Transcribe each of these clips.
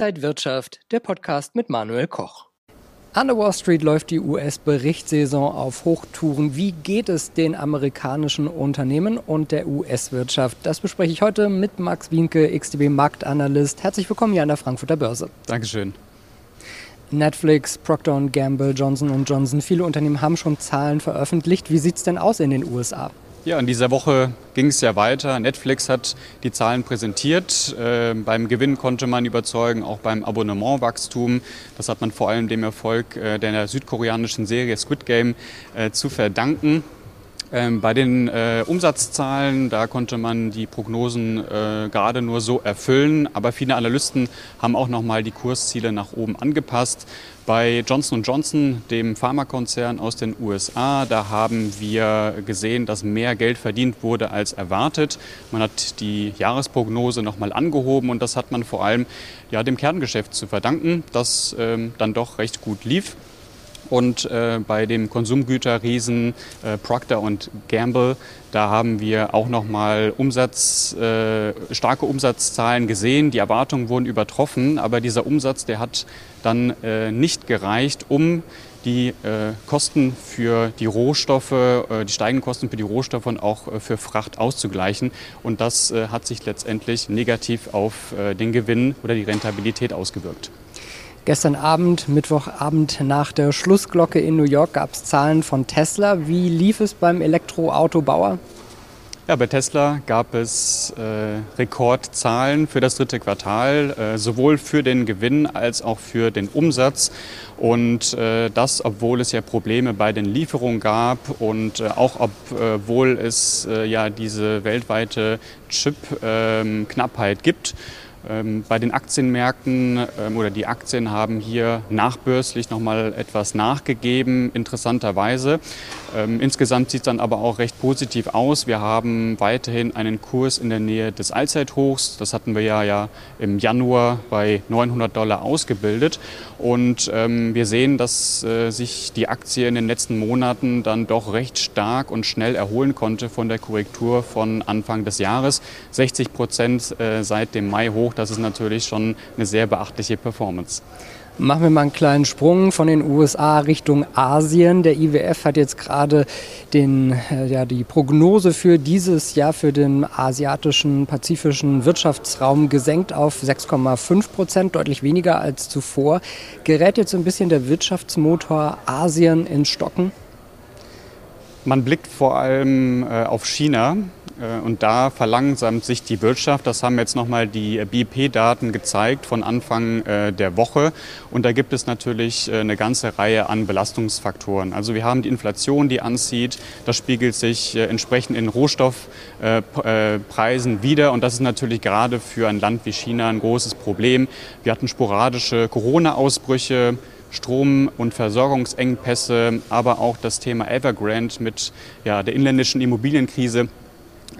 Inside Wirtschaft, der Podcast mit Manuel Koch. An der Wall Street läuft die US-Berichtssaison auf Hochtouren. Wie geht es den amerikanischen Unternehmen und der US-Wirtschaft? Das bespreche ich heute mit Max Wienke, XTB-Marktanalyst. Herzlich willkommen hier an der Frankfurter Börse. Dankeschön. Netflix, Procter Gamble, Johnson Johnson, viele Unternehmen haben schon Zahlen veröffentlicht. Wie sieht es denn aus in den USA? Ja, in dieser Woche ging es ja weiter. Netflix hat die Zahlen präsentiert. Äh, beim Gewinn konnte man überzeugen, auch beim Abonnementwachstum. Das hat man vor allem dem Erfolg äh, der südkoreanischen Serie Squid Game äh, zu verdanken. Ähm, bei den äh, Umsatzzahlen, da konnte man die Prognosen äh, gerade nur so erfüllen, aber viele Analysten haben auch nochmal die Kursziele nach oben angepasst. Bei Johnson Johnson, dem Pharmakonzern aus den USA, da haben wir gesehen, dass mehr Geld verdient wurde als erwartet. Man hat die Jahresprognose nochmal angehoben und das hat man vor allem ja, dem Kerngeschäft zu verdanken, das ähm, dann doch recht gut lief. Und äh, bei dem Konsumgüterriesen äh, Procter Gamble, da haben wir auch nochmal Umsatz, äh, starke Umsatzzahlen gesehen. Die Erwartungen wurden übertroffen, aber dieser Umsatz, der hat dann äh, nicht gereicht, um die äh, Kosten für die Rohstoffe, äh, die steigenden Kosten für die Rohstoffe und auch für Fracht auszugleichen. Und das hat sich letztendlich negativ auf den Gewinn oder die Rentabilität ausgewirkt. Gestern Abend, Mittwochabend nach der Schlussglocke in New York gab es Zahlen von Tesla. Wie lief es beim Elektroautobauer? Ja, bei Tesla gab es äh, Rekordzahlen für das dritte Quartal, äh, sowohl für den Gewinn als auch für den Umsatz. Und äh, das, obwohl es ja Probleme bei den Lieferungen gab und äh, auch obwohl es äh, ja diese weltweite Chip-Knappheit ähm, gibt. Ähm, bei den Aktienmärkten ähm, oder die Aktien haben hier nachbörslich nochmal etwas nachgegeben, interessanterweise. Ähm, insgesamt sieht es dann aber auch recht positiv aus. Wir haben weiterhin einen Kurs in der Nähe des Allzeithochs. Das hatten wir ja, ja im Januar bei 900 Dollar ausgebildet. Und wir sehen, dass äh, sich die Aktie in den letzten Monaten dann doch recht stark und schnell erholen konnte von der Korrektur von Anfang des Jahres. 60 Prozent äh, seit dem Mai hoch, das ist natürlich schon eine sehr beachtliche Performance. Machen wir mal einen kleinen Sprung von den USA Richtung Asien. Der IWF hat jetzt gerade den, äh, ja, die Prognose für dieses Jahr für den asiatischen, pazifischen Wirtschaftsraum gesenkt auf 6,5 Prozent, deutlich weniger als zuvor. Gerät jetzt so ein bisschen der Wirtschaftsmotor Asien ins Stocken? Man blickt vor allem äh, auf China. Äh, und da verlangsamt sich die Wirtschaft. Das haben jetzt nochmal die BIP-Daten gezeigt von Anfang äh, der Woche. Und da gibt es natürlich äh, eine ganze Reihe an Belastungsfaktoren. Also wir haben die Inflation, die anzieht. Das spiegelt sich entsprechend in Rohstoffpreisen wieder. Und das ist natürlich gerade für ein Land wie China ein großes Problem. Wir hatten sporadische Corona-Ausbrüche. Strom- und Versorgungsengpässe, aber auch das Thema Evergrande mit ja, der inländischen Immobilienkrise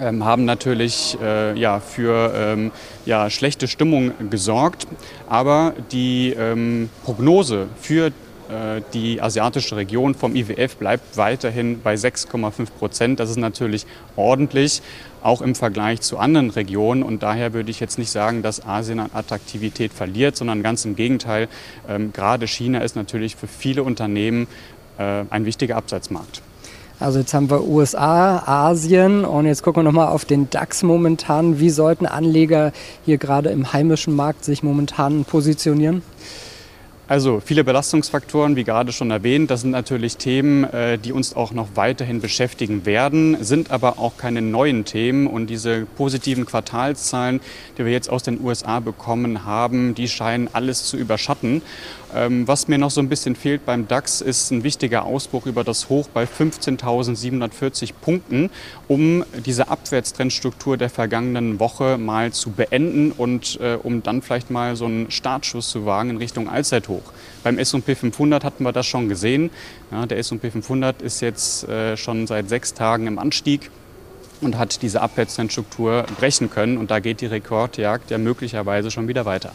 ähm, haben natürlich äh, ja, für ähm, ja, schlechte Stimmung gesorgt. Aber die ähm, Prognose für äh, die asiatische Region vom IWF bleibt weiterhin bei 6,5 Prozent. Das ist natürlich ordentlich, auch im Vergleich zu anderen Regionen. Und daher würde ich jetzt nicht sagen, dass Asien an Attraktivität verliert, sondern ganz im Gegenteil. Ähm, gerade China ist natürlich für viele Unternehmen äh, ein wichtiger Absatzmarkt. Also jetzt haben wir USA, Asien und jetzt gucken wir nochmal auf den DAX momentan. Wie sollten Anleger hier gerade im heimischen Markt sich momentan positionieren? Also viele Belastungsfaktoren, wie gerade schon erwähnt, das sind natürlich Themen, äh, die uns auch noch weiterhin beschäftigen werden, sind aber auch keine neuen Themen. Und diese positiven Quartalszahlen, die wir jetzt aus den USA bekommen haben, die scheinen alles zu überschatten. Ähm, was mir noch so ein bisschen fehlt beim DAX, ist ein wichtiger Ausbruch über das Hoch bei 15.740 Punkten, um diese Abwärtstrendstruktur der vergangenen Woche mal zu beenden und äh, um dann vielleicht mal so einen Startschuss zu wagen in Richtung Allzeithoch. Beim S&P 500 hatten wir das schon gesehen. Ja, der S&P 500 ist jetzt äh, schon seit sechs Tagen im Anstieg und hat diese Abwärtstrendstruktur brechen können. Und da geht die Rekordjagd ja möglicherweise schon wieder weiter.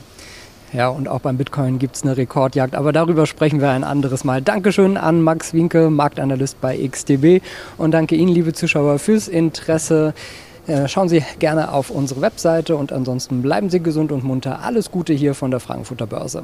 Ja, und auch beim Bitcoin gibt es eine Rekordjagd, aber darüber sprechen wir ein anderes Mal. Dankeschön an Max Winke, Marktanalyst bei XTB und danke Ihnen, liebe Zuschauer, fürs Interesse. Äh, schauen Sie gerne auf unsere Webseite und ansonsten bleiben Sie gesund und munter. Alles Gute hier von der Frankfurter Börse.